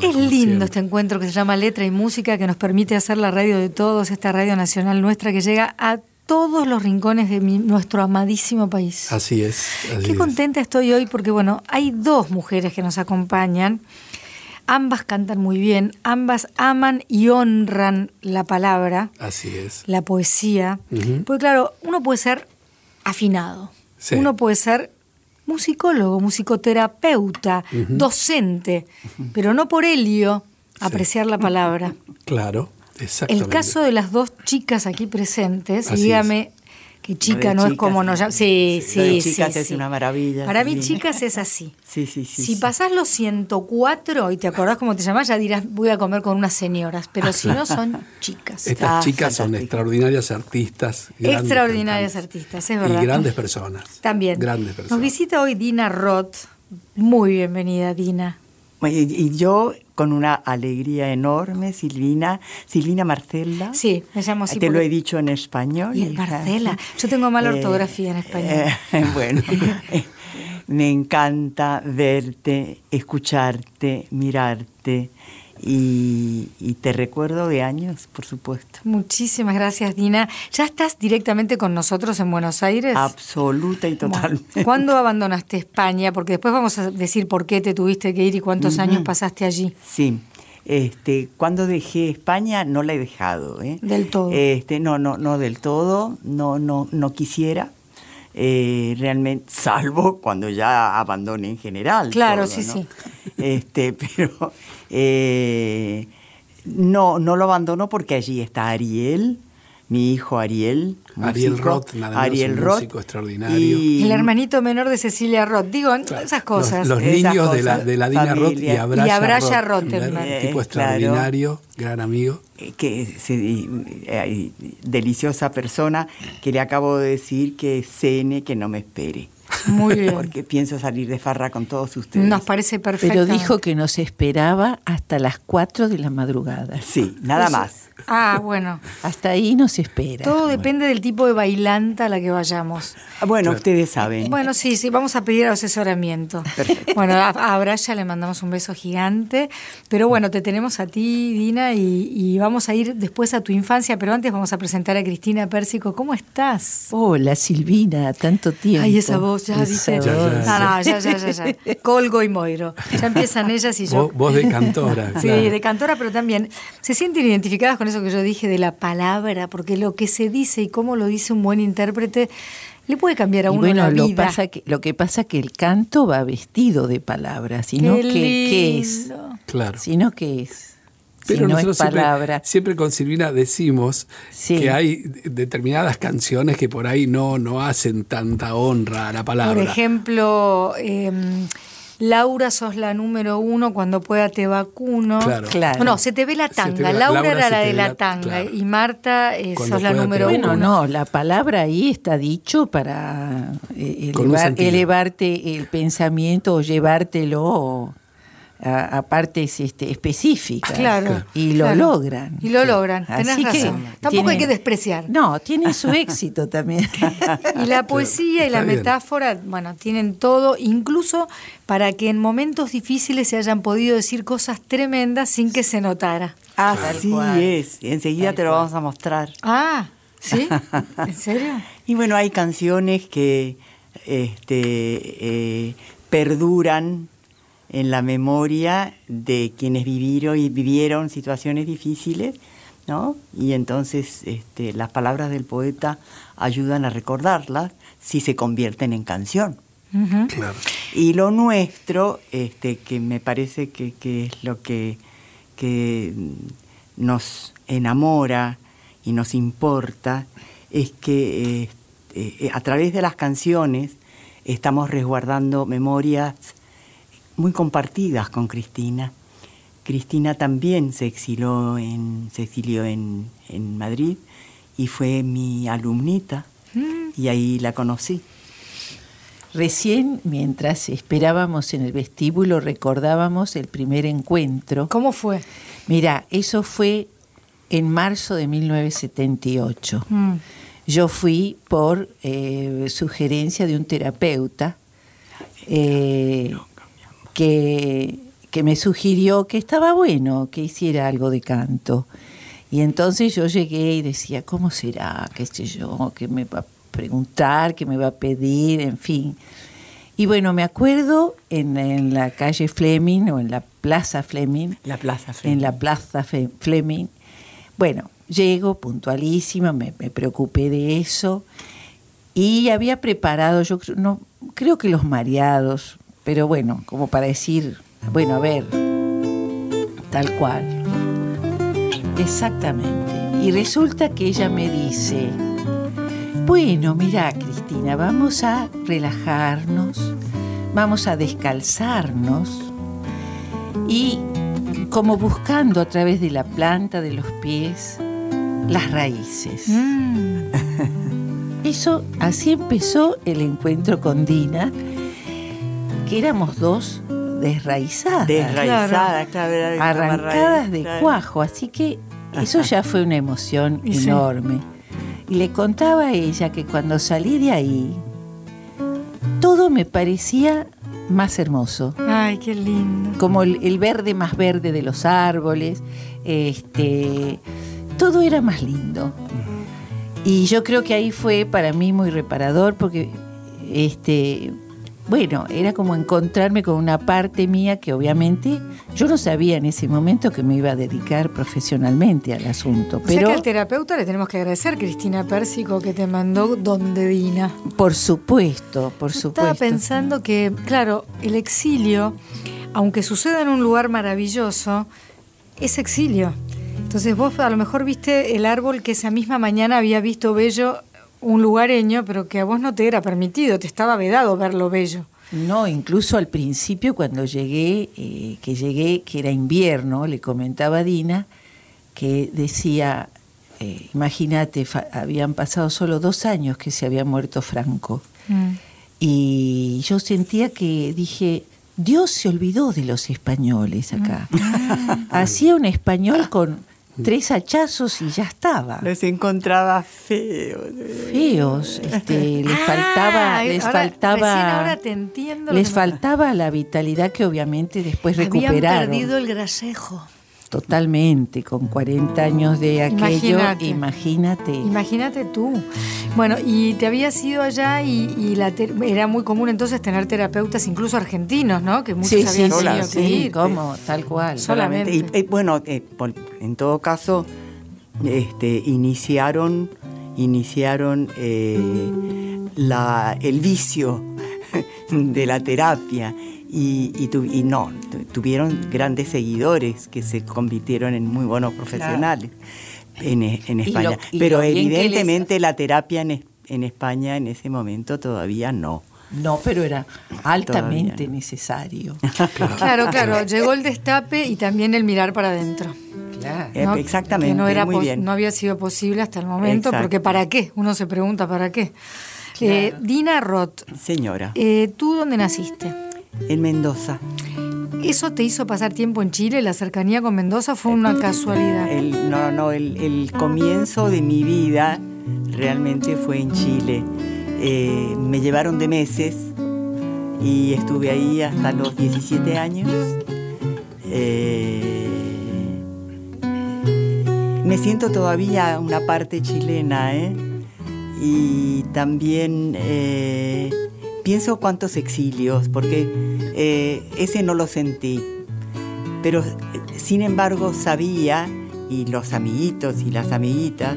Es lindo este encuentro que se llama Letra y Música, que nos permite hacer la radio de todos, esta radio nacional nuestra que llega a todos los rincones de nuestro amadísimo país. Así es. Qué contenta estoy hoy porque, bueno, hay dos mujeres que nos acompañan. Ambas cantan muy bien, ambas aman y honran la palabra. Así es. La poesía. Porque, claro, uno puede ser afinado. Uno puede ser musicólogo, musicoterapeuta, docente, pero no por ello apreciar la palabra. Claro, exactamente. El caso de las dos chicas aquí presentes, dígame que chica no es como nos llaman. Sí, sí, sí. chicas es una maravilla. Para mí, chicas es así. Sí, sí, sí. Si pasás los 104 y te acordás cómo te llamás, ya dirás, voy a comer con unas señoras. Pero si no, son chicas. Estas ah, chicas son extraordinarias artistas. Extraordinarias artistas, es verdad. Y grandes personas. También. Grandes personas. Nos visita hoy Dina Roth. Muy bienvenida, Dina. Y yo con una alegría enorme, Silvina, Silvina Marcela. Sí, me llamo así. Te lo he dicho en español. Y el Marcela. Yo tengo mala eh, ortografía en español. Eh, bueno, me encanta verte, escucharte, mirarte y, te recuerdo de años, por supuesto. Muchísimas gracias, Dina. ¿Ya estás directamente con nosotros en Buenos Aires? Absoluta y totalmente. ¿Cuándo abandonaste España? Porque después vamos a decir por qué te tuviste que ir y cuántos años pasaste allí. Sí. Este, cuando dejé España no la he dejado, ¿eh? Del todo. Este, no, no, no del todo, no, no, no quisiera. Eh, realmente, salvo cuando ya abandone en general. Claro, sí, sí. Este, pero eh, no, no lo abandono porque allí está Ariel, mi hijo Ariel. Ariel Roth, nada Ariel un músico extraordinario. Y, el hermanito menor de Cecilia Roth. Digo, esas cosas. Los, niños de la, de la Dina Roth y Abraya, Roth. Roth un tipo extraordinario, gran amigo. Eh, que eh, deliciosa persona que le acabo de decir que cene, que no me espere. Muy bien. Porque pienso salir de farra con todos ustedes. Nos parece perfecto. Pero dijo que nos esperaba hasta las 4 de la madrugada. Sí, nada más. Ah, bueno. Hasta ahí nos espera. Todo depende del tipo de bailanta a la que vayamos. Ah, bueno, ustedes saben. Bueno, sí, sí, vamos a pedir asesoramiento. Perfecto. Bueno, a, a le mandamos un beso gigante. Pero bueno, te tenemos a ti, Dina, y, vamos a ir después a tu infancia, pero antes vamos a presentar a Cristina Pérsico. ¿Cómo estás? Hola, Silvina, tanto tiempo. Ay, esa voz ya dice. No, no, ya, ya, ya, ya. Colgo y Moiro. Ya empiezan ellas y yo. Vos, de cantora. sí, de cantora, pero también se sienten identificadas con eso que yo dije de la palabra, porque lo que se dice y cómo lo dice un buen intérprete le puede cambiar a uno bueno, la vida. Lo, pasa que, lo que pasa que el canto va vestido de palabras, sino que ¿qué es. Claro. Sino que es. Pero no nosotros es palabra. Siempre, con Silvina decimos que hay determinadas canciones que por ahí no, no hacen tanta honra a la palabra. Por ejemplo, em, Laura sos la número uno, cuando pueda te vacuno. Claro. No, se te ve la tanga. Laura, era la de la tanga y Marta eh, sos la número uno. Bueno, no, la palabra ahí está dicho para eh, elevarte el pensamiento o llevártelo a, partes este, específicas. Claro. Y lo logran. Y lo logran, tenés razón. Tampoco hay que despreciar. No, tiene su éxito también. y la poesía y la metáfora, bueno, tienen todo, incluso para que en momentos difíciles se hayan podido decir cosas tremendas sin que se notara. Así es, enseguida te lo vamos a mostrar. Ah, ¿sí? ¿En serio? y bueno, hay canciones que este, eh, perduran en la memoria de quienes vivieron y vivieron situaciones difíciles, ¿no? Y entonces este, las palabras del poeta ayudan a recordarlas si se convierten en canción. Y lo nuestro, este, que me parece que, es lo que, que nos enamora y nos importa, es que este, a través de las canciones estamos resguardando memorias muy compartidas con Cristina. Cristina también se exilió en, se exilió en, Madrid y fue mi alumnita mm. y ahí la conocí. Recién, mientras esperábamos en el vestíbulo, recordábamos el primer encuentro. ¿Cómo fue? Mira, eso fue en marzo de 1978. Mm. Yo fui por eh, sugerencia de un terapeuta. Eh, que, que me sugirió que estaba bueno que hiciera algo de canto. Y entonces yo llegué y decía, ¿cómo será? ¿Qué sé yo? ¿Qué me va a preguntar? ¿Qué me va a pedir? En fin. Y bueno, me acuerdo en, la calle Fleming o en la Plaza Fleming. La Plaza Fleming. En la Plaza Fleming. Bueno, llego puntualísima, me, me preocupé de eso. Y había preparado, yo no, creo que los mareados, pero bueno, como para decir, bueno, a ver, tal cual. Exactamente. Y resulta que ella me dice, bueno, mira Cristina, vamos a relajarnos, vamos a descalzarnos y como buscando a través de la planta de los pies las raíces. Mm. Eso, así empezó el encuentro con Dina, que éramos dos desraizadas. Desraizadas, claro. arrancadas de cuajo, así que eso ya fue una emoción enorme. Y le contaba a ella que cuando salí de ahí, todo me parecía más hermoso. Ay, qué lindo. Como el, verde más verde de los árboles, este, todo era más lindo. Y yo creo que ahí fue para mí muy reparador porque, este, bueno, era como encontrarme con una parte mía que obviamente yo no sabía en ese momento que me iba a dedicar profesionalmente al asunto. Pero que al terapeuta le tenemos que agradecer, Cristina Pérsico, que te mandó donde Dina. Por supuesto, por supuesto. Estaba pensando que, claro, el exilio, aunque suceda en un lugar maravilloso, es exilio. Entonces vos a lo mejor viste el árbol que esa misma mañana había visto bello un lugareño, pero que a vos no te era permitido, te estaba vedado verlo bello. No, incluso al principio cuando llegué, eh, que llegué, que era invierno, le comentaba a Dina que decía, eh, imagínate, habían pasado solo dos años que se había muerto Franco. Mm. Y yo sentía que dije, Dios se olvidó de los españoles acá. Mm. Hacía un español con tres hachazos y ya estaba. Los encontraba feos. Feos, este, les faltaba, ah, les faltaba, ahora te entiendo les faltaba la vitalidad que obviamente después recuperaron. Habían perdido el grasejo. Totalmente, con 40 años de aquello, imagínate. Imagínate, tú. Bueno, y te habías ido allá y, la era muy común entonces tener terapeutas, incluso argentinos, ¿no? Que muchos habían tenido que ir. ¿cómo? Tal cual. Solamente. Y, bueno, eh, en todo caso, este, iniciaron, iniciaron eh, la, el vicio de la terapia y, y, no, tuvieron grandes seguidores que se convirtieron en muy buenos profesionales en, en, España. Pero evidentemente la terapia en, en, España en ese momento todavía no. No, pero era altamente necesario. claro, claro, llegó el destape y también el mirar para adentro. Claro. Exactamente. no, era muy bien. no había sido posible hasta el momento, porque ¿para qué? Uno se pregunta ¿para qué? Eh, Dina Roth. Señora. Eh, ¿Tú dónde naciste? En Mendoza. ¿Eso te hizo pasar tiempo en Chile? ¿La cercanía con Mendoza fue una casualidad? no, no, el, comienzo de mi vida realmente fue en Chile. Eh, me llevaron de meses y estuve ahí hasta los 17 años. Eh, me siento todavía una parte chilena, ¿eh? Y también pienso cuántos exilios, porque eh, ese no lo sentí. Pero sin embargo sabía, y los amiguitos y las amiguitas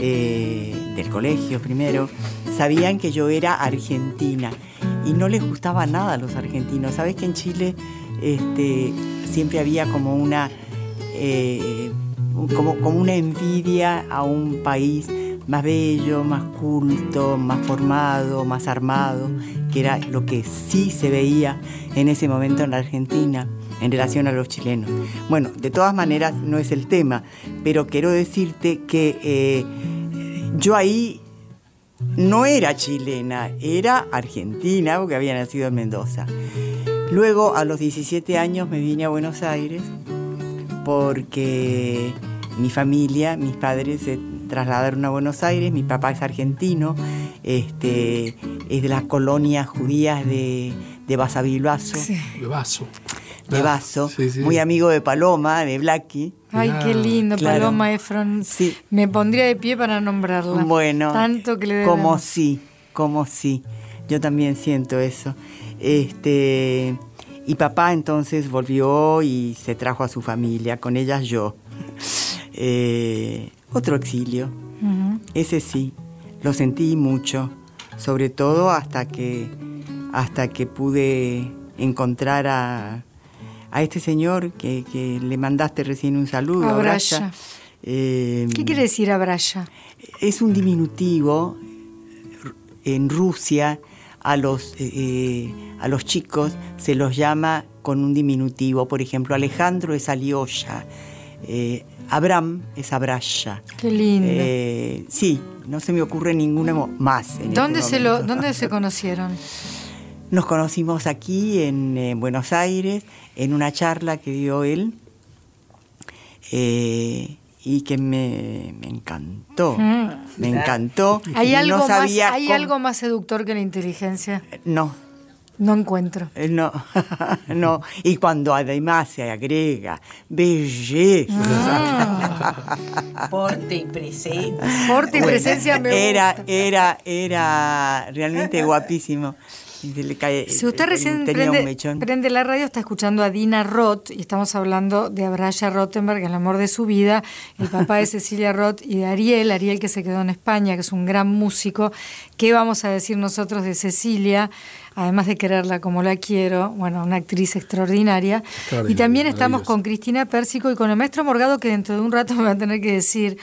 eh, del colegio primero, sabían que yo era argentina y no les gustaba nada a los argentinos. Sabes que en Chile este, siempre había como una, eh, como, como una envidia a un país más bello, más culto, más formado, más armado, que era lo que sí se veía en ese momento en la Argentina en relación a los chilenos. Bueno, de todas maneras no es el tema, pero quiero decirte que eh, yo ahí no era chilena, era argentina, porque había nacido en Mendoza. Luego, a los 17 años, me vine a Buenos Aires porque mi familia, mis padres se trasladaron a Buenos Aires, mi papá es argentino, este, es de las colonias judías de, de Basavilbaso. De Baso. de vaso, muy amigo de Paloma, de Blackie. Ay, qué lindo, Paloma Efron. Sí. Me pondría de pie para nombrarla. Bueno, tanto que le como sí, como sí. Yo también siento eso. Este, y papá entonces volvió y se trajo a su familia, con ellas yo. Eh, otro exilio, ese sí, lo sentí mucho, sobre todo hasta que, hasta que pude encontrar a, a este señor que, le mandaste recién un saludo. Abraya. Eh, ¿Qué quiere decir Abraya? Es un diminutivo en Rusia a los, eh, eh, a los chicos se los llama con un diminutivo. Por ejemplo, Alejandro es Alioya, eh, Abraham es Abraya. Qué lindo. sí, no se me ocurre ninguno más. En ¿Dónde, este se lo, ¿Dónde se conocieron? Nos conocimos aquí en Buenos Aires, en una charla que dio él y que me, encantó. Mm. Me encantó. ¿Hay, algo, más, ¿hay algo más seductor que la inteligencia? No. No encuentro. Eh, no, no. Y cuando además se agrega belleza. Ah. Porte y presencia. Porte y presencia me era, Era, era realmente guapísimo si usted recién prende, la radio, está escuchando a Dina Roth y estamos hablando de Abraya Rottenberg, el amor de su vida, el papá de Cecilia Roth y de Ariel, Ariel que se quedó en España, que es un gran músico. ¿Qué vamos a decir nosotros de Cecilia? Además de quererla como la quiero, bueno, una actriz extraordinaria. y también estamos con Cristina Pérsico y con el maestro Morgado, que dentro de un rato me va a tener que decir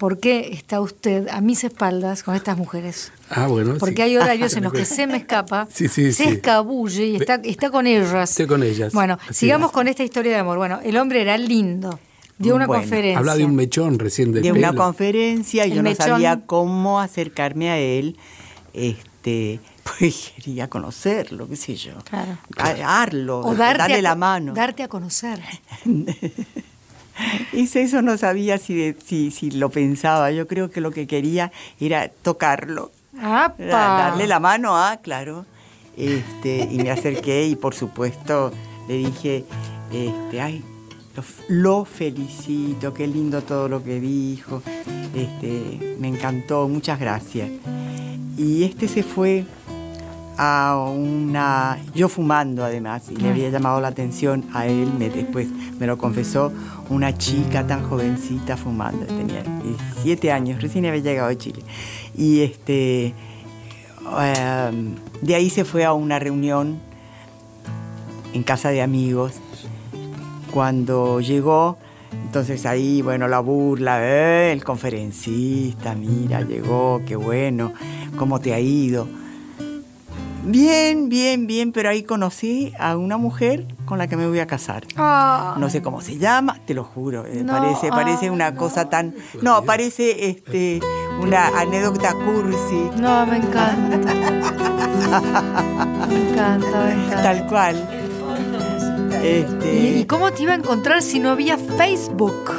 ¿por qué está usted a mis espaldas con estas mujeres? Ah, bueno. Porque hay horarios en los que se me escapa, se escabulle y está, está con ellas. Estoy con ellas. Bueno, sigamos con esta historia de amor. Bueno, el hombre era lindo. Dio una conferencia. Habla de un mechón recién de De una conferencia y yo no sabía cómo acercarme a él. Este, pues quería conocerlo, qué sé yo. Claro. Darlo, darle la mano. Darte a conocer. Hice eso, no sabía si, si, si, lo pensaba. Yo creo que lo que quería era tocarlo. Darle la mano, ah, claro. Este, y me acerqué y por supuesto le dije, este, ay, lo, felicito, qué lindo todo lo que dijo. Este, me encantó, muchas gracias. Y este se fue a una... Yo fumando además, y le había llamado la atención a él, me, después me lo confesó, una chica tan jovencita fumando, tenía 17 años, recién había llegado a Chile. Y este, em, de ahí se fue a una reunión en casa de amigos. Cuando llegó, entonces ahí, bueno, la burla, eh, el conferencista, mira, llegó, qué bueno, ¿cómo te ha ido? Bien, bien, bien, pero ahí conocí a una mujer con la que me voy a casar. Ah. No sé cómo se llama, te lo juro. Eh, parece, parece una cosa tan. No, parece este una anécdota cursi. No, me encanta. me encanta, me encanta. Tal cual. Este... ¿Y, cómo te iba a encontrar si no había Facebook?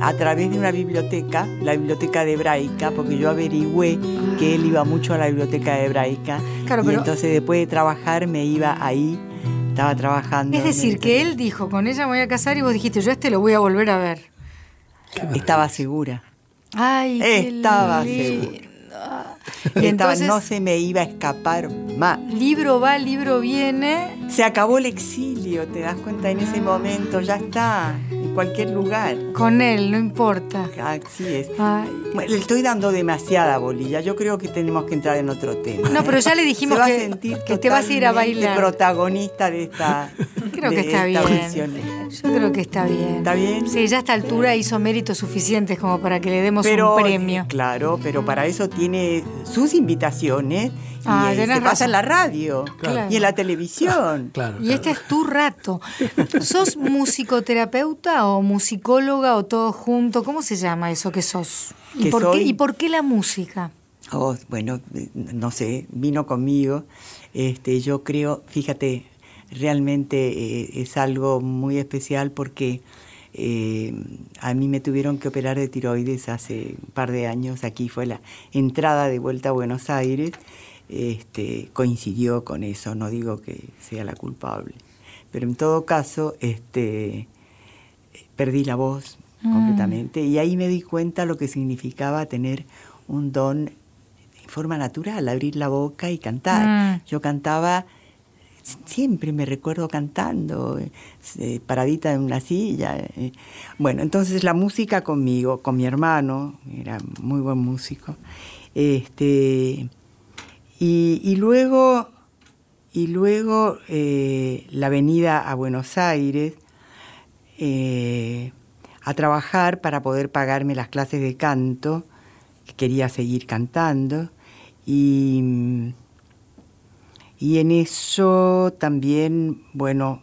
A través de una biblioteca, la biblioteca de hebraica, porque yo averigüé que él iba mucho a la biblioteca de hebraica. y entonces después de trabajar me iba ahí, estaba trabajando. Es decir, que él dijo, con ella me voy a casar y vos dijiste, yo este lo voy a volver a ver. Estaba segura. Ay, Estaba segura. Y entonces, no se me iba a escapar más. Libro va, libro viene. Se acabó el exilio, te das cuenta en ese momento, ya está cualquier lugar. Con él, no importa. Así es. le estoy dando demasiada bolilla. Yo creo que tenemos que entrar en otro tema. No, pero ya le dijimos que, que te vas a ir a bailar. protagonista de esta. Creo que está bien. Yo creo que está bien. ¿Está bien? Sí, ya a esta altura hizo méritos suficientes como para que le demos un premio. Claro, pero para eso tiene sus invitaciones Ah, y se pasa en la radio y en la televisión. y este es tu rato. ¿Sos musicoterapeuta o musicóloga o todo junto? ¿Cómo se llama eso que sos? ¿Y, por, qué, ¿y por qué la música? Oh, bueno, no sé, vino conmigo. Este, yo creo, fíjate, realmente eh, es algo muy especial porque eh, a mí me tuvieron que operar de tiroides hace un par de años. Aquí fue la entrada de vuelta a Buenos Aires este, coincidió con eso, no digo que sea la culpable, pero en todo caso, este, perdí la voz mm. completamente y ahí me di cuenta lo que significaba tener un don en forma natural, abrir la boca y cantar. Mm. Yo cantaba siempre me recuerdo cantando, eh, paradita en una silla. Eh. Bueno, entonces la música conmigo, con mi hermano, era muy buen músico. Este, y, luego, y luego eh, la venida a Buenos Aires a trabajar para poder pagarme las clases de canto, que quería seguir cantando. Y y en eso también, bueno,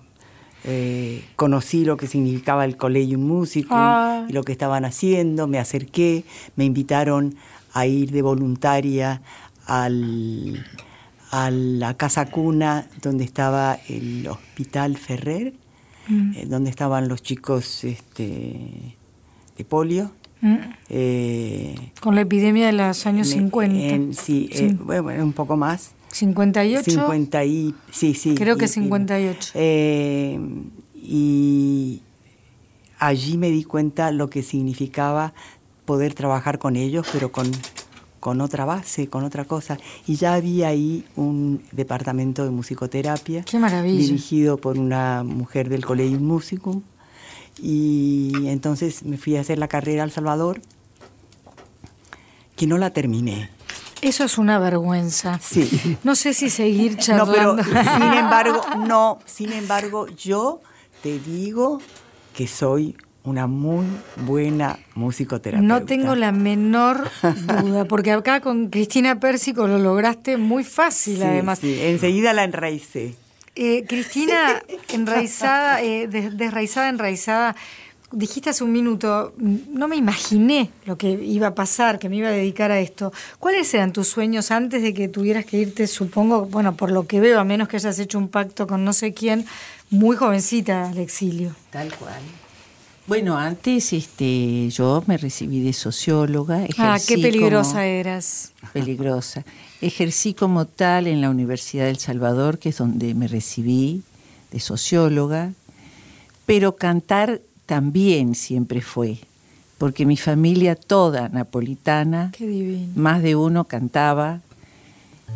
eh, conocí lo que significaba el Colegio Músico ah. y lo que estaban haciendo, me acerqué, me invitaron a ir de voluntaria al, a la casa cuna donde estaba el Hospital Ferrer, mm. eh, donde estaban los chicos este, de polio. Mm. Eh, Con la epidemia de los años 50. sí, sí. bueno, un poco más. 58. 50 y, sí, sí. Creo que 58. Eh, y allí me di cuenta lo que significaba poder trabajar con ellos, pero con, con otra base, con otra cosa. Y ya había ahí un departamento de musicoterapia. Qué maravilla. Dirigido por una mujer del Colegio Musicum. Y entonces me fui a hacer la carrera al Salvador, que no la terminé eso es una vergüenza. Sí. No sé si seguir charlando. No, pero sin embargo, no, sin embargo, yo te digo que soy una muy buena musicoterapeuta. No tengo la menor duda, porque acá con Cristina Pérsico lo lograste muy fácil, además. Sí, enseguida la enraicé. Eh, Cristina, enraizada, eh, desraizada, enraizada dijiste hace un minuto, no me imaginé lo que iba a pasar, que me iba a dedicar a esto. ¿Cuáles eran tus sueños antes de que tuvieras que irte, supongo, bueno, por lo que veo, a menos que hayas hecho un pacto con no sé quién, muy jovencita al exilio? Tal cual. Bueno, antes este, yo me recibí de socióloga. Ah, qué peligrosa eras. Peligrosa. Ejercí como tal en la Universidad del Salvador, que es donde me recibí de socióloga, pero cantar también siempre fue, porque mi familia toda napolitana, más de uno cantaba,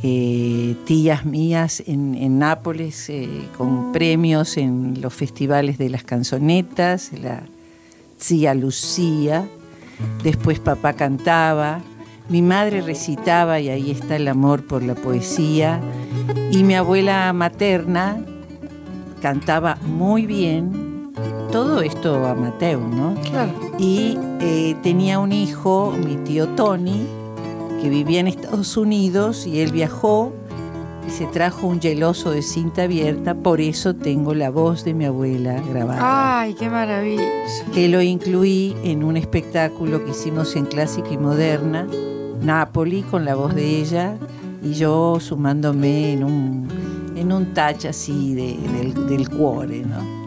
eh, tías mías en, Nápoles eh, con premios en los festivales de las canzonetas, la tía Lucía, después papá cantaba, mi madre recitaba y ahí está el amor por la poesía, y mi abuela materna cantaba muy bien, todo esto amateur, ¿no? Claro. Y eh, tenía un hijo, mi tío Tony, que vivía en Estados Unidos y él viajó y se trajo un geloso de cinta abierta, por eso tengo la voz de mi abuela grabada. ¡Ay, qué maravilla! Que lo incluí en un espectáculo que hicimos en Clásica y Moderna, Napoli, con la voz de ella, y yo sumándome en un, en un touch así del, del cuore, ¿no?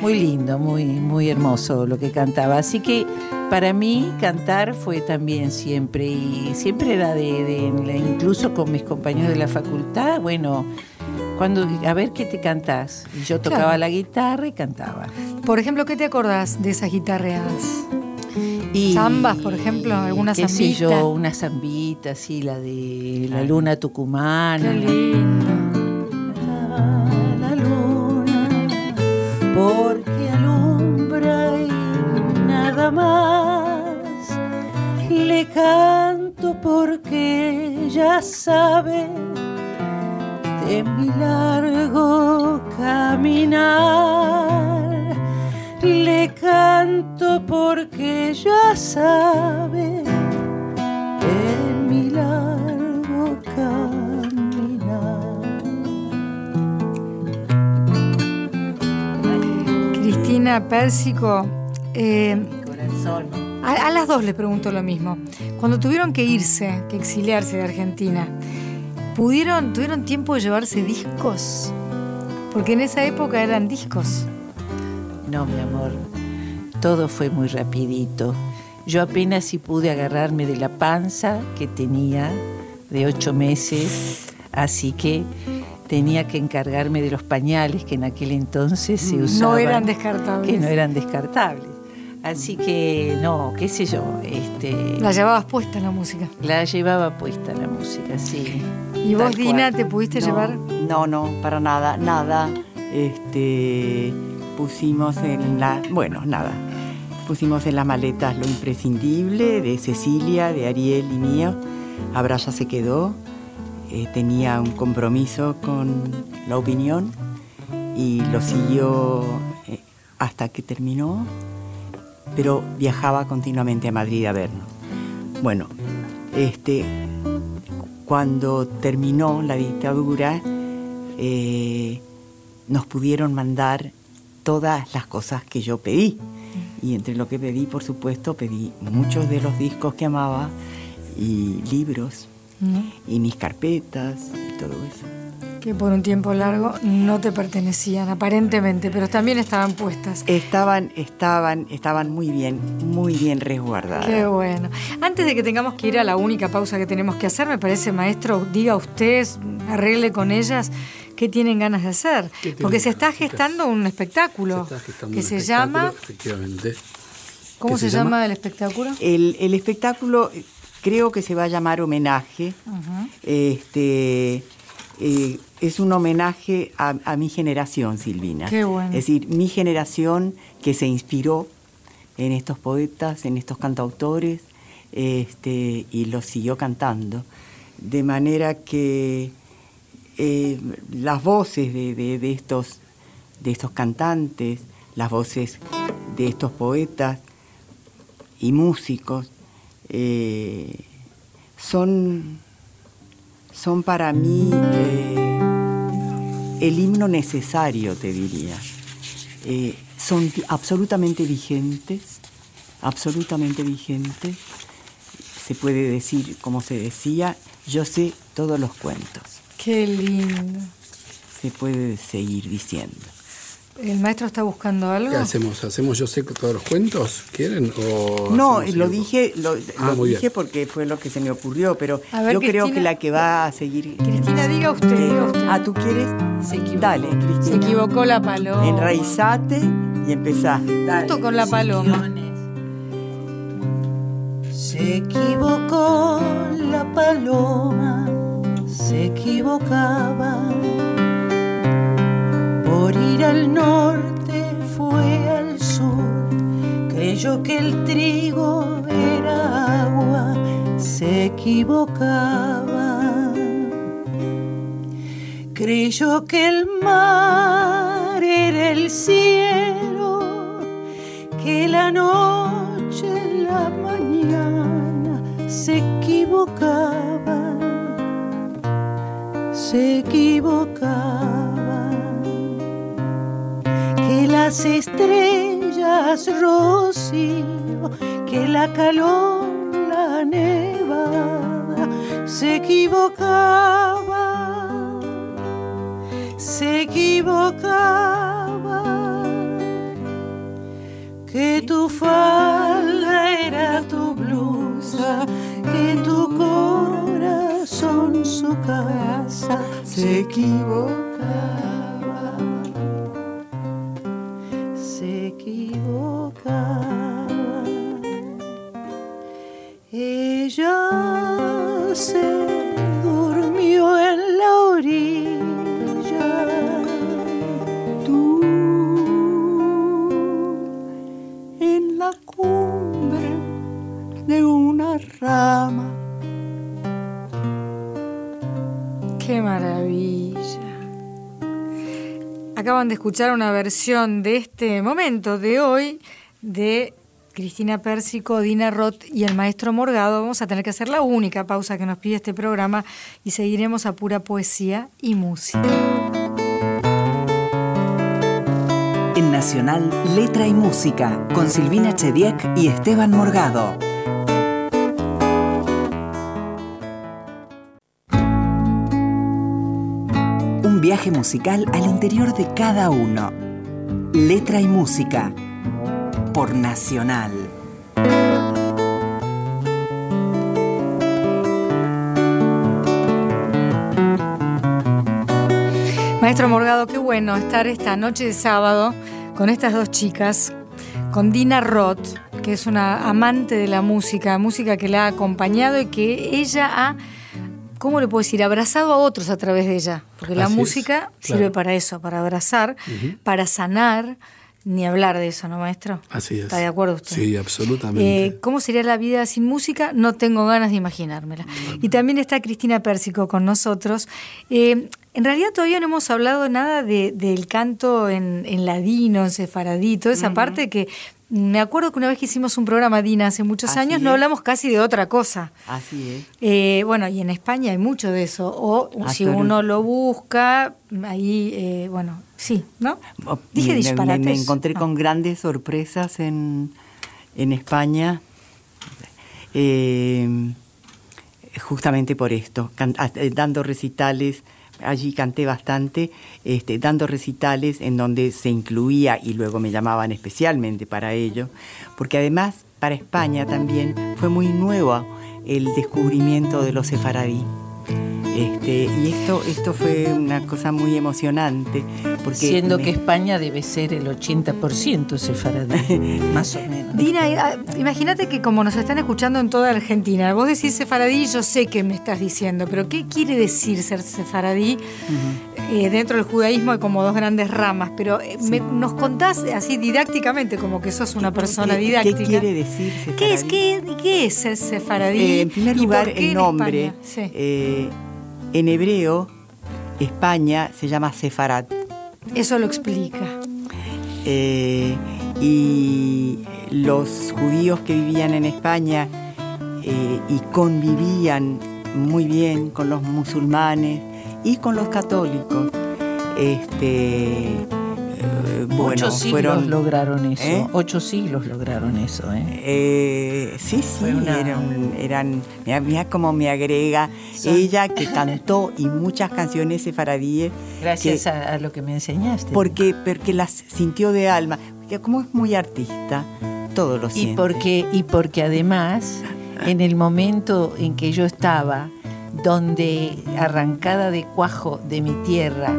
Muy lindo, muy, muy hermoso lo que cantaba. Así que para mí cantar fue también siempre, y siempre era de, incluso con mis compañeros de la facultad, bueno, cuando, a ver qué te cantás. Y yo tocaba la guitarra y cantaba. Por ejemplo, ¿qué te acordás de esas guitarreadas? Y, Zambas, por ejemplo, alguna qué zambita. yo, una zambita, sí, la de la luna tucumana. Qué lindo. Nada más. Le canto porque ya sabe de mi largo caminar. Le canto porque ya sabe de mi largo caminar. Cristina Pérsico, eh, a, las dos les pregunto lo mismo. Cuando tuvieron que irse, que exiliarse de Argentina, ¿pudieron, ¿tuvieron tiempo de llevarse discos? Porque en esa época eran discos. No, mi amor, todo fue muy rapidito. Yo apenas si pude agarrarme de la panza que tenía de ocho meses, así que tenía que encargarme de los pañales que en aquel entonces se usaban. No eran descartables. Que no eran descartables. Así que, no, qué sé yo. Este, la llevabas puesta la música. La llevaba puesta la música, sí. ¿Y vos, Dina, te pudiste llevar? No, no, para nada, nada. Este, pusimos en la. Bueno, nada. Pusimos en las maletas lo imprescindible de Cecilia, de Ariel y mío. Abraya se quedó. Eh, tenía un compromiso con la opinión y lo siguió eh, hasta que terminó pero viajaba continuamente a Madrid a vernos. Bueno, este, cuando terminó la dictadura, eh, nos pudieron mandar todas las cosas que yo pedí. Y entre lo que pedí, por supuesto, pedí muchos de los discos que amaba y libros y mis carpetas y todo eso que por un tiempo largo no te pertenecían, aparentemente, pero también estaban puestas. Estaban, estaban, estaban muy bien, muy bien resguardadas. Qué bueno. Antes de que tengamos que ir a la única pausa que tenemos que hacer, me parece, maestro, diga usted, arregle con ellas qué tienen ganas de hacer. Porque se está gestando un espectáculo que se llama... ¿Cómo se, llama? el espectáculo? El, espectáculo creo que se va a llamar homenaje. Este eh, es un homenaje a, mi generación, Silvina. Es decir, mi generación que se inspiró en estos poetas, en estos cantautores, este, y los siguió cantando. De manera que eh, las voces de, estos, de estos cantantes, las voces de estos poetas y músicos, eh, son son para mí eh, el himno necesario, te diría. Eh, son absolutamente vigentes, absolutamente vigentes. Se puede decir, como se decía, yo sé todos los cuentos. Qué lindo. Se puede seguir diciendo. ¿El maestro está buscando algo? ¿Qué hacemos? ¿Hacemos yo sé todos los cuentos? ¿Quieren? no, lo dije, lo, ah, dije porque fue lo que se me ocurrió, pero yo creo que la que va a seguir. Cristina, diga usted, diga usted. Ah, ¿tú quieres? Se equivocó. Dale, Cristina. Se equivocó la paloma. Enraizate y empezá. Justo con la paloma. Se equivocó la paloma, se equivocaba por ir al norte fue al sur, creyó que el trigo era agua, se equivocaba. Creyó que el mar era el cielo, que la noche, la mañana, se equivocaba, se equivocaba las estrellas rocío, que la calor, la nevada se equivocaba, se equivocaba, que tu falda era tu blusa, que tu corazón su casa se equivocaba. Ella se durmió en la orilla. Tú en la cumbre de una rama. Qué maravilla. Acaban de escuchar una versión de este momento de hoy de Cristina Pérsico, Dina Roth y el maestro Morgado. Vamos a tener que hacer la única pausa que nos pide este programa y seguiremos a pura poesía y música. En Nacional, Letra y Música, con Silvina Chediek y Esteban Morgado. Un viaje musical al interior de cada uno. Letra y música por Nacional. Maestro Morgado, qué bueno estar esta noche de sábado con estas dos chicas, con Dina Roth, que es una amante de la música, música que la ha acompañado y que ella ha, ¿cómo le puedo decir?, abrazado a otros a través de ella. Porque la música sirve para eso, para abrazar, para sanar. Ni hablar de eso, ¿no, maestro? Así es. ¿Está de acuerdo usted? Sí, absolutamente. Eh, ¿Cómo sería la vida sin música? No tengo ganas de imaginármela. Y también está Cristina Pérsico con nosotros. Eh, en realidad todavía no hemos hablado nada del canto en, ladino, en sefaradí, toda esa parte que me acuerdo que una vez que hicimos un programa Dina hace muchos años no hablamos casi de otra cosa. Así es. Eh, bueno, y en España hay mucho de eso. O si uno lo busca, ahí, eh, bueno, sí, ¿no? Dije disparates. Me, encontré con grandes sorpresas en, en España. Eh, justamente por esto, dando recitales allí canté bastante, este, dando recitales en donde se incluía y luego me llamaban especialmente para ello, porque además para España también fue muy nuevo el descubrimiento de los sefaradí. Este, y esto, esto fue una cosa muy emocionante. Porque Siendo que España debe ser el 80% sefaradí, más o menos. Dina, eh, ah, imagínate que como nos están escuchando en toda Argentina, vos decís sefaradí, yo sé que me estás diciendo, pero ¿qué quiere decir ser sefaradí? Eh, dentro del judaísmo hay como dos grandes ramas, pero eh, nos contás así didácticamente, como que sos una persona didáctica. ¿Qué quiere decir sefaradí? ¿Qué es, qué, qué es ser sefaradí? en primer lugar, el nombre. En hebreo, España se llama Sefarad. Eso lo explica. Eh, y los judíos que vivían en España eh, y convivían muy bien con los musulmanes y con los católicos, este, Ocho siglos lograron eso. ¿Eh? Ocho siglos lograron eso. ¿eh? eh sí, sí, eran, eran mira, cómo me agrega ella que cantó y muchas canciones sefaradíes. Gracias a, lo que me enseñaste. Porque, porque las sintió de alma. Como es muy artista, todo lo siente. Y porque, y porque además, en el momento en que yo estaba, donde arrancada de cuajo de mi tierra,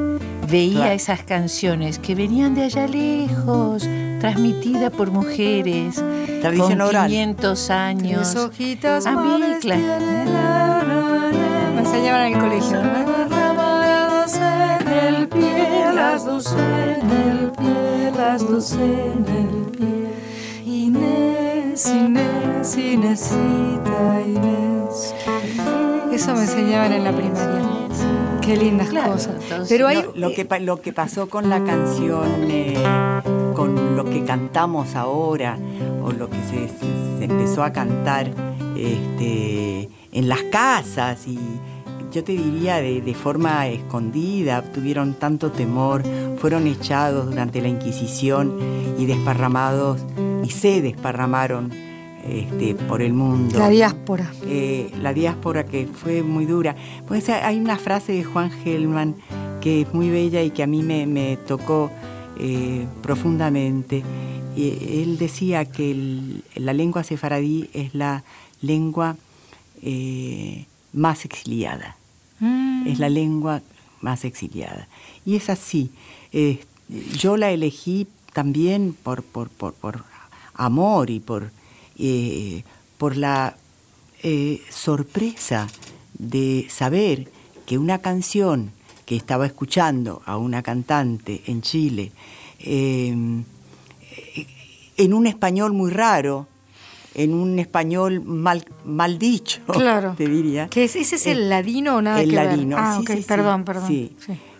veía esas canciones que venían de allá lejos, transmitidas por mujeres con 500 años. Tres hojitas a mí, Me enseñaban en el colegio. En el pie, las dos en el pie, las dos en el pie. Inés, Inés, Inésita, Inés. Eso me enseñaban en la primaria. Qué lindas cosas. Pero hay, lo, que, lo que pasó con la canción, eh, con lo que cantamos ahora, o lo que se, empezó a cantar este, en las casas y yo te diría de, de, forma escondida, tuvieron tanto temor, fueron echados durante la Inquisición y desparramados, y se desparramaron este, por el mundo. La diáspora. Eh, la diáspora que fue muy dura. Pues hay una frase de Juan Gelman que es muy bella y que a mí me, tocó eh, profundamente. Y él decía que la lengua sefaradí es la lengua eh, más exiliada. Mm. Es la lengua más exiliada. Y es así. yo la elegí también por, por, por amor y por eh, por la eh, sorpresa de saber que una canción que estaba escuchando a una cantante en Chile, em, en un español muy raro, en un español mal, mal dicho, claro. te diría. ¿Que ¿Ese es el, ladino o nada el que ladino, Ah, sí, perdón, perdón. Sí.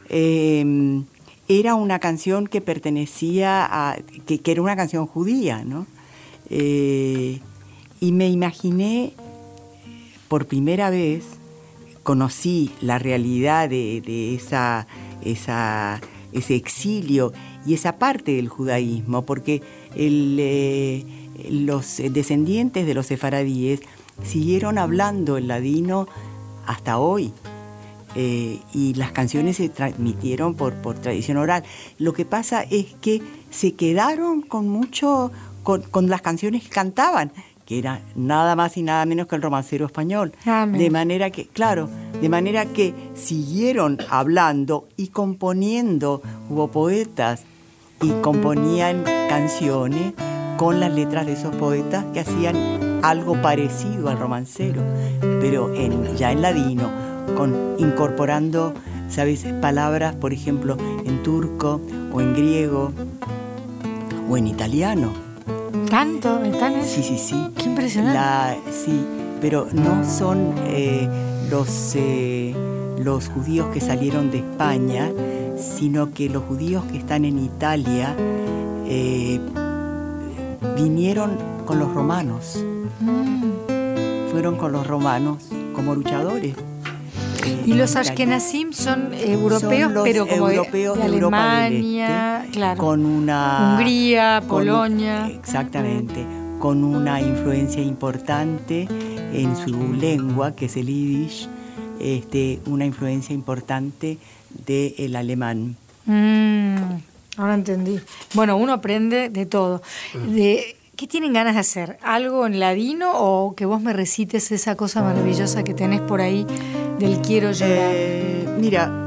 Em, era una canción que pertenecía a, que, que, era una canción judía, ¿no? Eh, y me imaginé, por primera vez, conocí la realidad de, esa, ese exilio y esa parte del judaísmo, porque eh, los descendientes de los sefaradíes siguieron hablando el ladino hasta hoy. Eh, y las canciones se transmitieron por, por tradición oral. Lo que pasa es que se quedaron con mucho, con, las canciones que cantaban, que era nada más y nada menos que el romancero español. De manera que, claro, De manera que siguieron hablando y componiendo. Hubo poetas y componían canciones con las letras de esos poetas que hacían algo parecido al romancero, pero en, ya en ladino, con, incorporando, ¿sabes?, palabras, por ejemplo, en turco o en griego o en italiano. ¿Tanto? ¿Tan Sí, sí, sí. Qué impresionante. sí, pero no son eh, los, eh, los judíos que salieron de España, sino que los judíos que están en Italia eh, vinieron con los romanos. Mm. Fueron con los romanos como luchadores. Y los ashkenazim son europeos, pero como europeos de, Alemania, claro. con una Hungría, Polonia. Exactamente, con una influencia importante en su lengua, que es el yiddish, este, una influencia importante del alemán. Mm, ahora entendí. Bueno, uno aprende de todo. De, ¿Qué tienen ganas de hacer? ¿Algo en ladino o que vos me recites esa cosa maravillosa que tenés por ahí del quiero? Eh, mira,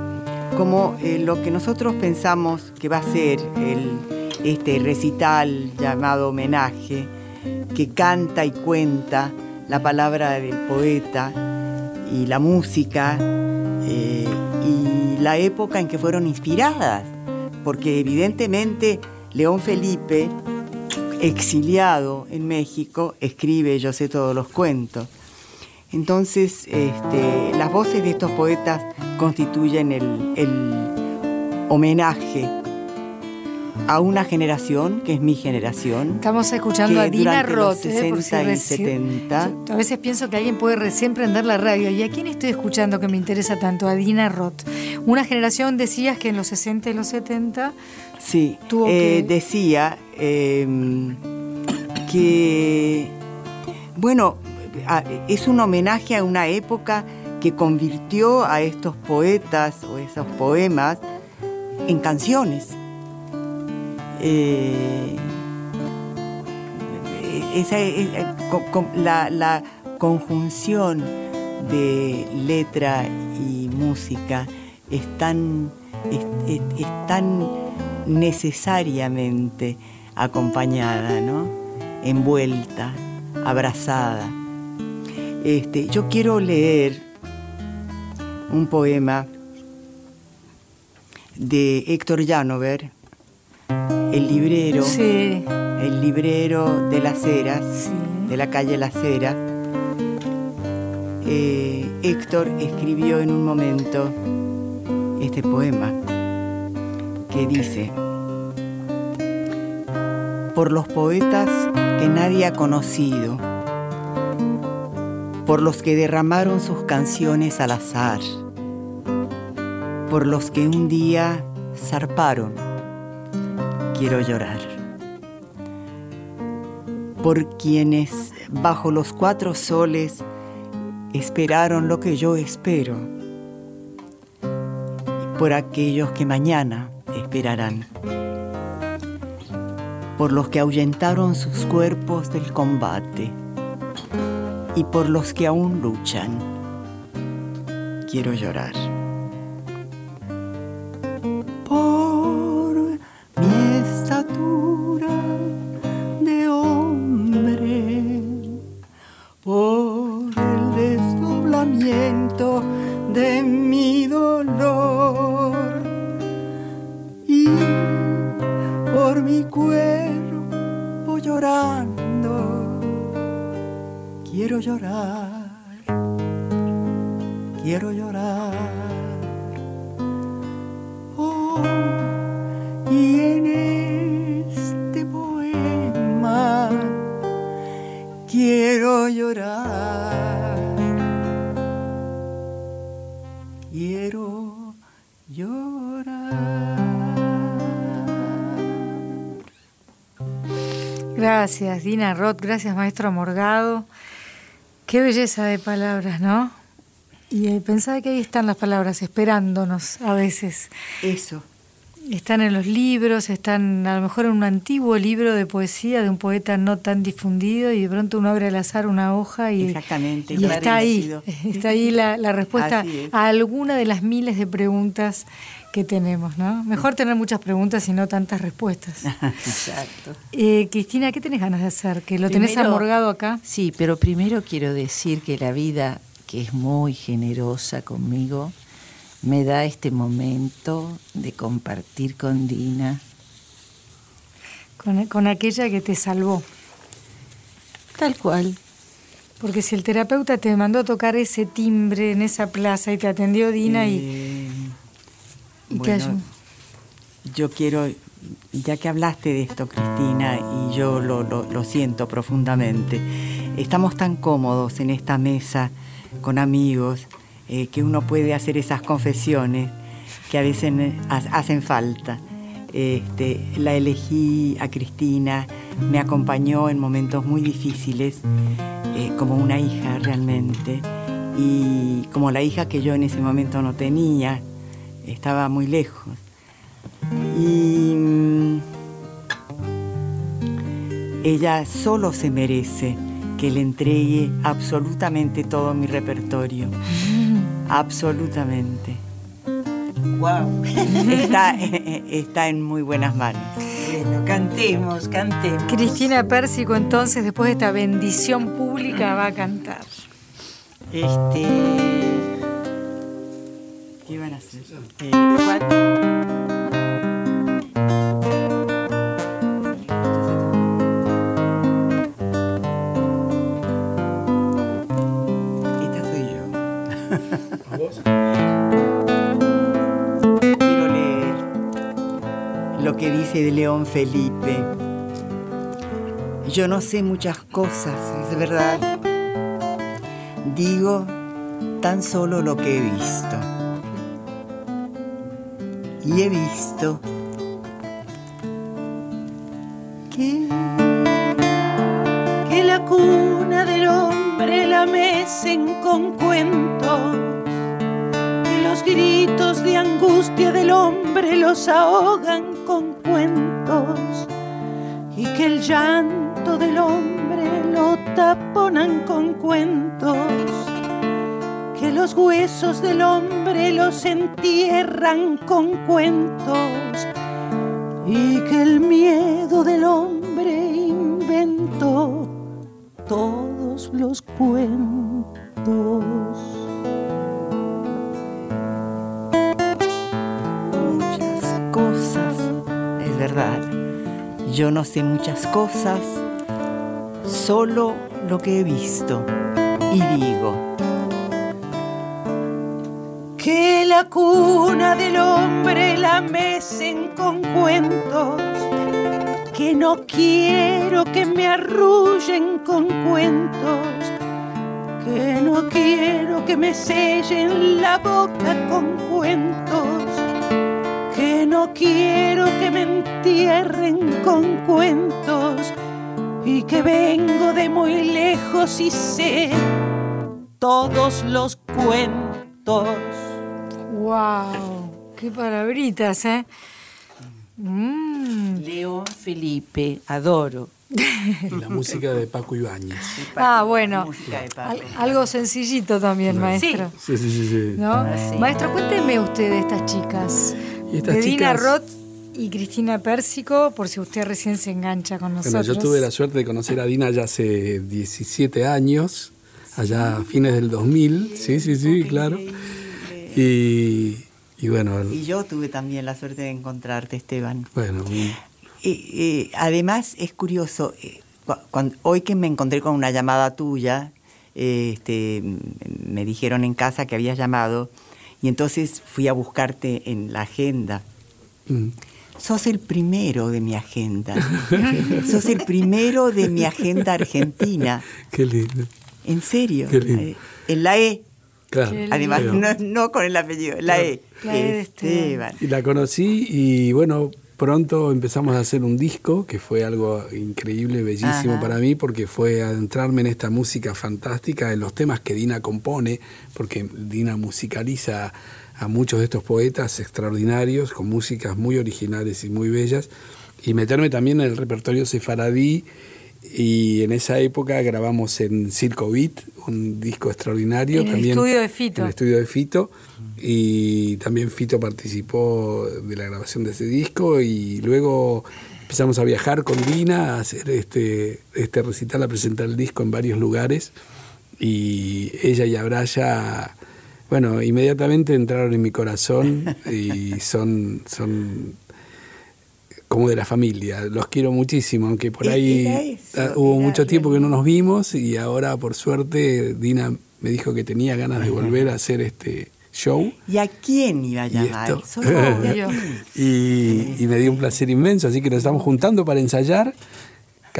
como eh, lo que nosotros pensamos que va a ser el, este recital llamado homenaje, que canta y cuenta la palabra del poeta y la música eh, y la época en que fueron inspiradas, porque evidentemente León Felipe exiliado en México, escribe Yo sé todos los cuentos. Entonces, este, las voces de estos poetas constituyen el, homenaje a una generación, que es mi generación. Estamos escuchando a Dina Roth. 60 ¿eh? y 70. a veces pienso que alguien puede recién prender la radio. ¿Y a quién estoy escuchando que me interesa tanto? A Dina Roth. Una generación, decías que en los 60 y los 70 Sí, eh, decía em, que, bueno, es un homenaje a una época que convirtió a estos poetas o esos poemas en canciones. Eh, la, la, conjunción de letra y música es tan, es tan necesariamente acompañada, ¿no? envuelta, abrazada. Este, yo quiero leer un poema de Héctor Llanover, el librero, el librero de las Heras, de la calle Las Heras. Eh, Héctor escribió en un momento este poema que dice, por los poetas que nadie ha conocido, por los que derramaron sus canciones al azar, por los que un día zarparon, quiero llorar, por quienes bajo los cuatro soles esperaron lo que yo espero, y por aquellos que mañana esperarán. Por los que ahuyentaron sus cuerpos del combate y por los que aún luchan, quiero llorar. Gracias, Dina Roth. Gracias, maestro Morgado. Qué belleza de palabras, ¿no? Y eh, pensaba que ahí están las palabras esperándonos a veces. Eso. están en los libros, están a lo mejor en un antiguo libro de poesía de un poeta no tan difundido y de pronto uno abre al azar una hoja y, Exactamente, y está ahí, está ahí la, la respuesta a alguna de las miles de preguntas que tenemos, ¿no? Mejor tener muchas preguntas y no tantas respuestas. Exacto. Eh, Cristina, ¿qué tenés ganas de hacer? ¿Que lo tenés amorgado acá? Sí, pero primero quiero decir que la vida, que es muy generosa conmigo, me da este momento de compartir con Dina. Con, con aquella que te salvó. Tal cual. Porque si el terapeuta te mandó a tocar ese timbre en esa plaza y te atendió Dina y Eh, bueno, yo quiero, ya que hablaste de esto, Cristina, y yo lo, lo, lo, siento profundamente, estamos tan cómodos en esta mesa con amigos eh, que uno puede hacer esas confesiones que a veces hacen falta. Este, la elegí a Cristina, me acompañó en momentos muy difíciles, eh, como una hija realmente, y como la hija que yo en ese momento no tenía, estaba muy lejos. Y mm, ella solo se merece que le entregue absolutamente todo mi repertorio. Absolutamente. Wow. Está, está en muy buenas manos. Bueno, cantemos, cantemos. Cristina Pérsico, entonces, después de esta bendición pública, va a cantar. Este. ¿Qué van a hacer? Eh, Esta soy yo. ¿A vos? Quiero leer lo que dice de León Felipe. Yo no sé muchas cosas, es verdad. Digo tan solo lo que he visto. Y he visto que, que la cuna del hombre la mecen con cuentos, que los gritos de angustia del hombre los ahogan con cuentos, y que el llanto del hombre lo taponan con cuentos que los huesos del hombre los entierran con cuentos y que el miedo del hombre inventó todos los cuentos. muchas cosas, es verdad. Yo no sé muchas cosas, solo lo que he visto. Y digo, la cuna del hombre la mecen con cuentos, que no quiero que me arrullen con cuentos, que no quiero que me sellen la boca con cuentos, que no quiero que me entierren con cuentos y que vengo de muy lejos y sé todos los cuentos. ¡Wow! ¡Qué palabritas, eh! Mm. León Felipe, adoro. Y la música de Paco Ibáñez. Ah, bueno. música de Paco. Al- algo sencillito también, maestro. Sí, sí, sí. sí. ¿No? sí. Maestro, cuénteme usted de estas chicas. Y estas de Dina chicas- Roth y Cristina Pérsico, por si usted recién se engancha con Bueno, nosotros. yo tuve la suerte de conocer a Dina ya hace 17 años, allá a fines del 2000, sí, sí, sí, claro. Y, y bueno, Y yo tuve también la suerte de encontrarte, Esteban. bueno, eh, además es curioso, eh, hoy que me encontré con una llamada tuya, eh, este, me dijeron en casa que habías llamado y entonces fui a buscarte en la agenda. mm, Sos el primero de mi agenda. Sos el primero de mi agenda argentina. qué lindo. En serio. Qué lindo. Eh, En la E. Claro. Además, Pero- no, no con el apellido, la E. La E de Esteban. Y la conocí y bueno, pronto empezamos a hacer un disco, que fue algo increíble, bellísimo Ajá. para mí, porque fue adentrarme en esta música fantástica, en los temas que Dina compone, porque Dina musicaliza a muchos de estos poetas extraordinarios, con músicas muy originales y muy bellas, y meterme también en el repertorio sefaradí, y en esa época grabamos en Circo Beat, un disco extraordinario. En el también, estudio de Fito. En el estudio de Fito. Y también Fito participó de la grabación de ese disco. Y luego empezamos a viajar con Dina, a hacer este, este recital, a presentar el disco en varios lugares. Y ella y Abraya, bueno, inmediatamente entraron en mi corazón y son, son como de la familia. Los quiero muchísimo, aunque por ahí era eso, ah, hubo era mucho tiempo que no nos vimos y ahora por suerte Dina me dijo que tenía ganas de volver a hacer este show. ¿Y a quién iba a Y llamar? esto. Solo. Y, y me dio un placer inmenso, así que nos estamos juntando para ensayar.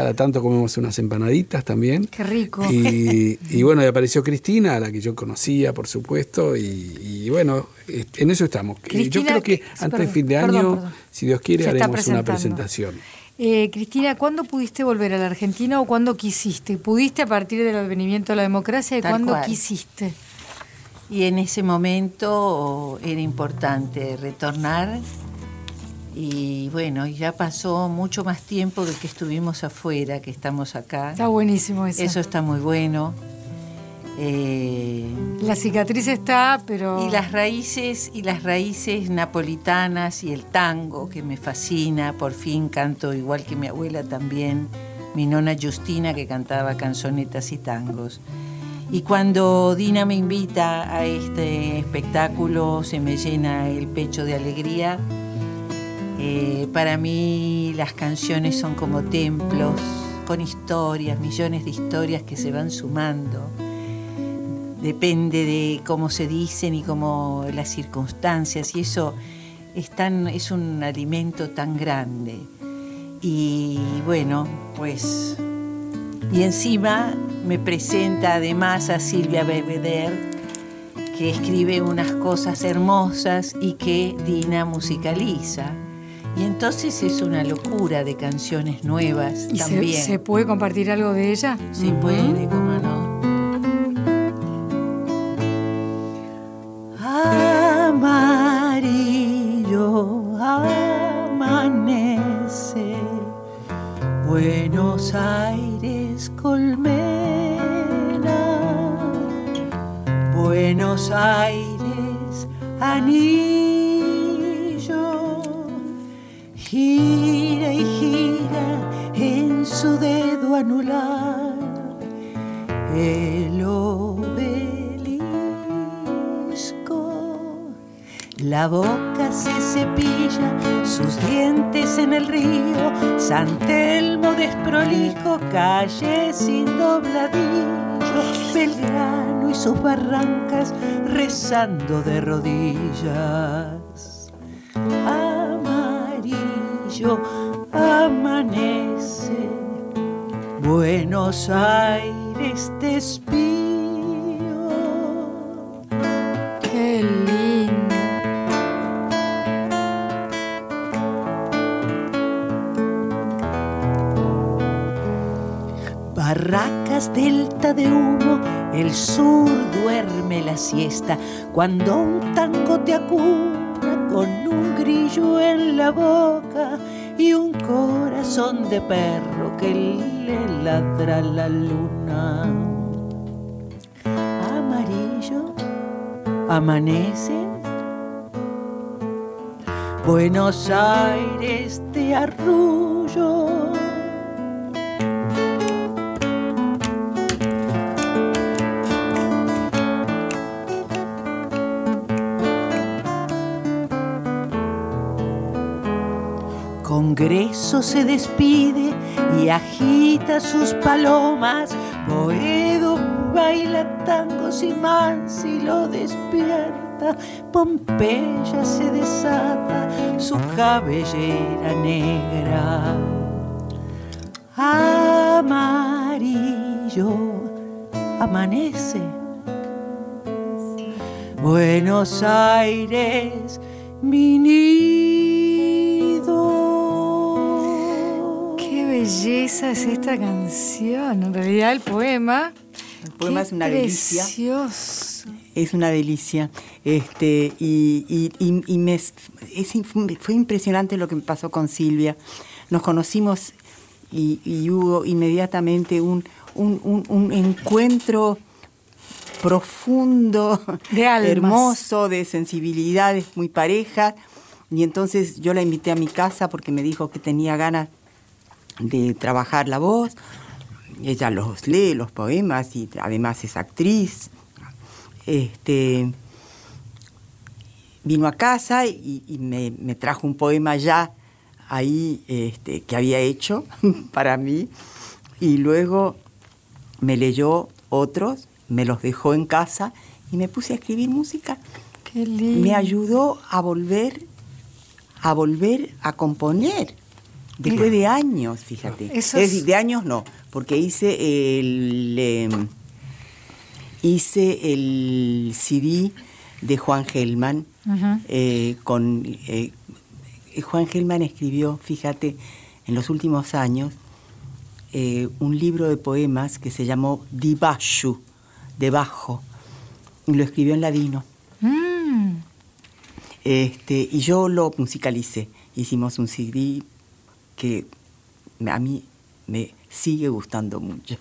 Cada tanto comemos unas empanaditas también. Qué rico. Y, y bueno, y apareció Cristina, a la que yo conocía, por supuesto, y, y bueno, en eso estamos. Eh, yo Cristina, creo que antes perdón, de fin de año, perdón. si Dios quiere, Se haremos una presentación. Eh, Cristina, ¿cuándo pudiste volver a la Argentina o cuándo quisiste? ¿Pudiste a partir del advenimiento de la democracia y Tal cuándo cual. quisiste? Y en ese momento era importante retornar y bueno, ya pasó mucho más tiempo de que estuvimos afuera, que estamos acá. Está buenísimo eso. Eso está muy bueno. Eh, La cicatriz está, pero... y las raíces y las raíces napolitanas y el tango que me fascina, por fin canto igual que mi abuela también, mi nona Justina que cantaba canzonetas y tangos. Y cuando Dina me invita a este espectáculo se me llena el pecho de alegría. Eh, para mí las canciones son como templos con historias, millones de historias que se van sumando. Depende de cómo se dicen y cómo las circunstancias y eso es, es un alimento tan grande. Y bueno pues y encima me presenta además a Silvia Bebeder que escribe unas cosas hermosas y que Dina musicaliza y entonces es una locura de canciones nuevas ¿Y se, también se puede compartir algo de ella? Sí puede, cómo Barrancas rezando de rodillas. Amarillo amanece, Buenos Aires te espío. Qué lindo. Barracas delta de humo, el sur duerme la siesta. Cuando un tango te acuna con un grillo en la boca y un corazón de perro que le ladra la luna. Amarillo, amanece. Buenos Aires te arrullo. Se despide y agita sus palomas. Boedo baila tangos y Mansi lo despierta. Pompeya se desata su cabellera negra. Amarillo amanece. Buenos Aires, mi belleza es esta canción. En realidad el poema. El poema qué es una delicia. Precioso. Es una delicia. Este, y, y- y- y me, es- fue impresionante lo que me pasó con Silvia. Nos conocimos y, hubo inmediatamente un, un- un- un encuentro profundo, De hermoso, de sensibilidades muy parejas. Y entonces yo la invité a mi casa porque me dijo que tenía ganas de trabajar la voz. Ella los lee, los poemas, y además es actriz. Este, vino a casa y, y me, me trajo un poema ya ahí este, que había hecho para mí. Y luego me leyó otros, me los dejó en casa y me puse a escribir música. Qué lindo. Me ayudó a volver, a volver a componer. Después de años, fíjate. Eso es decir, de años no, porque hice el em, hice el CD de Juan Gelman eh, con eh, Juan Gelman escribió, fíjate, en los últimos años eh, un libro de poemas que se llamó Dibashu, debajo, y lo escribió en ladino. Mm. Este, y yo lo musicalicé. Hicimos un CD que a mí me sigue gustando mucho.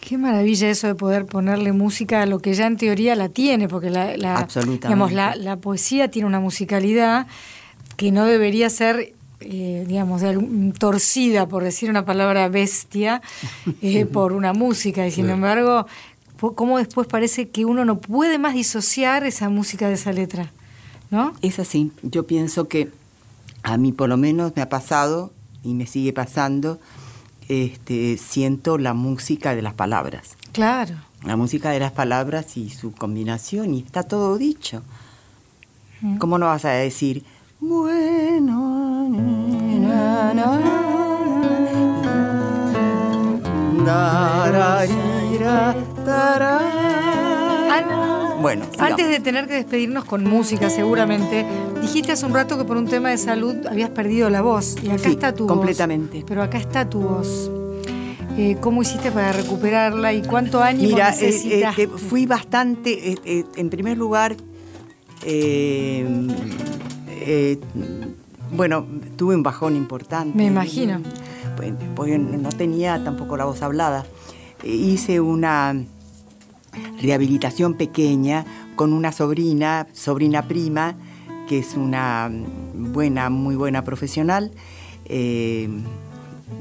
Qué maravilla eso de poder ponerle música a lo que ya en teoría la tiene, porque la, digamos, la, la poesía tiene una musicalidad que no debería ser, eh, digamos, torcida, por decir una palabra bestia, eh, por una música. Y sin embargo, cómo después parece que uno no puede más disociar esa música de esa letra, ¿no? Es así. Yo pienso que a mí por lo menos me ha pasado y me sigue pasando. Este, siento la música de las palabras. Claro. La música de las palabras y su combinación, y está todo dicho. Mm. ¿Cómo no vas a decir, bueno, na? An- Bueno, sigamos. Antes de tener que despedirnos con música, seguramente, dijiste hace un rato que por un tema de salud habías perdido la voz. Y acá Sí, está tu completamente. voz. Pero acá está tu voz. Eh, ¿Cómo hiciste para recuperarla y cuánto ánimo Mira, eh, necesitaste? eh, fui bastante, eh, eh, en primer lugar, eh, eh, bueno, tuve un bajón importante. Me imagino. Pues, pues no tenía tampoco la voz hablada. Eh, Hice una rehabilitación pequeña con una sobrina, sobrina prima, que es una buena, muy buena profesional, eh,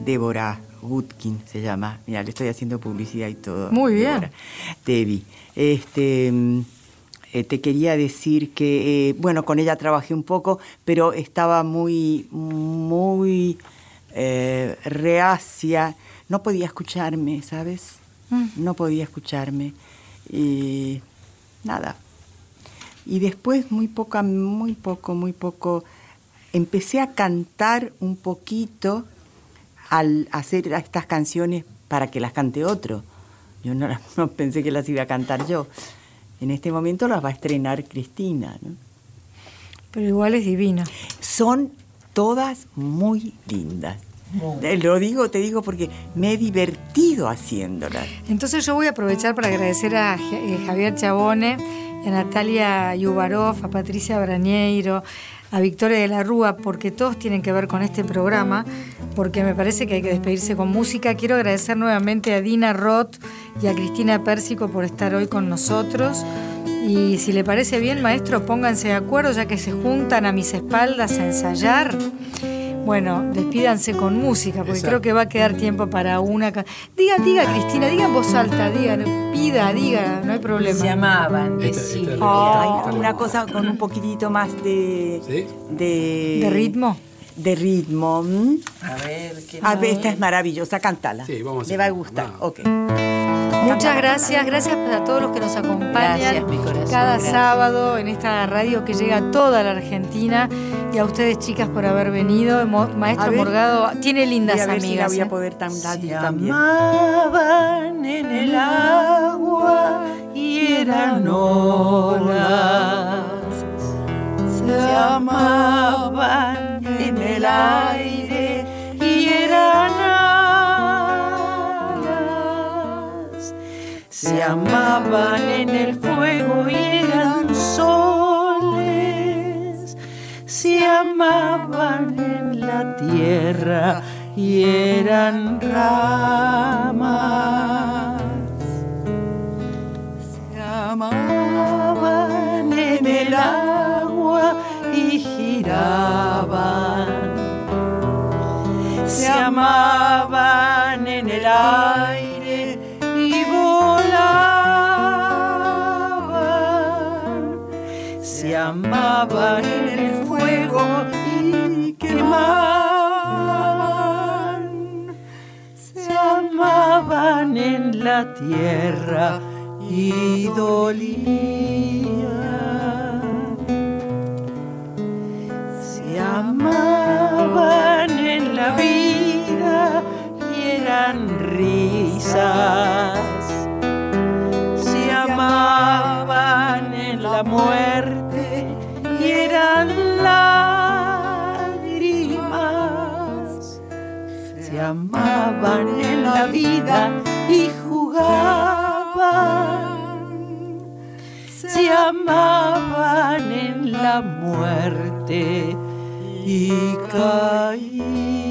Débora Gutkin se llama. Mira, le estoy haciendo publicidad y todo. Muy bien. Débora. Debbie. Este, eh, te quería decir que, eh, bueno, con ella trabajé un poco, pero estaba muy, muy eh, reacia. No podía escucharme, ¿sabes? Mm. No podía escucharme. Y nada. Y después, muy poco, muy poco, muy poco, empecé a cantar un poquito al hacer estas canciones para que las cante otro. Yo no, pensé que las iba a cantar yo. En este momento las va a estrenar Cristina. ¿no? Pero igual es divina. Son todas muy lindas. Eh, Lo digo, te digo porque me he divertido haciéndolas. Entonces yo voy a aprovechar para agradecer a eh, Javier Chabone, a Natalia Yubarov, a Patricia Brañeiro, a Victoria de la Rúa, porque todos tienen que ver con este programa, porque me parece que hay que despedirse con música. Quiero agradecer nuevamente a Dina Roth y a Cristina Pérsico por estar hoy con nosotros. Y si le parece bien, maestro, pónganse de acuerdo, ya que se juntan a mis espaldas a ensayar. Bueno, despídanse con música, porque Exacto. creo que va a quedar tiempo para una... ca- Diga, diga, Cristina, diga en voz alta, diga, pida, diga, no hay problema. Llamaban, Esta- esta es Oh. Ay, una cosa con un poquitito más de... ¿Sí? De, ¿De ritmo? De ritmo. A ver, ¿qué A ver, tal? esta es maravillosa, cantala. Sí, vamos a Le va a gustar. vamos. Ok. Muchas gracias, gracias a todos los que nos acompañan Gracias, mi corazón, cada gracias. sábado en esta radio que llega a toda la Argentina y a ustedes chicas por haber venido. Maestro ver. Morgado tiene lindas Voy a ver si la amigas. voy a ¿eh? poder tan Se también. amaban en el agua y eran olas. Se amaban en el aire y eran se amaban en el fuego y eran soles, se amaban en la tierra y eran ramas, se amaban en el agua y giraban, se amaban en el aire amaban en el fuego y quemaban, se amaban en la tierra y dolían, se amaban en la vida y eran risas, se amaban en la muerte lágrimas, se amaban en la vida y jugaban, se amaban en la muerte y caían.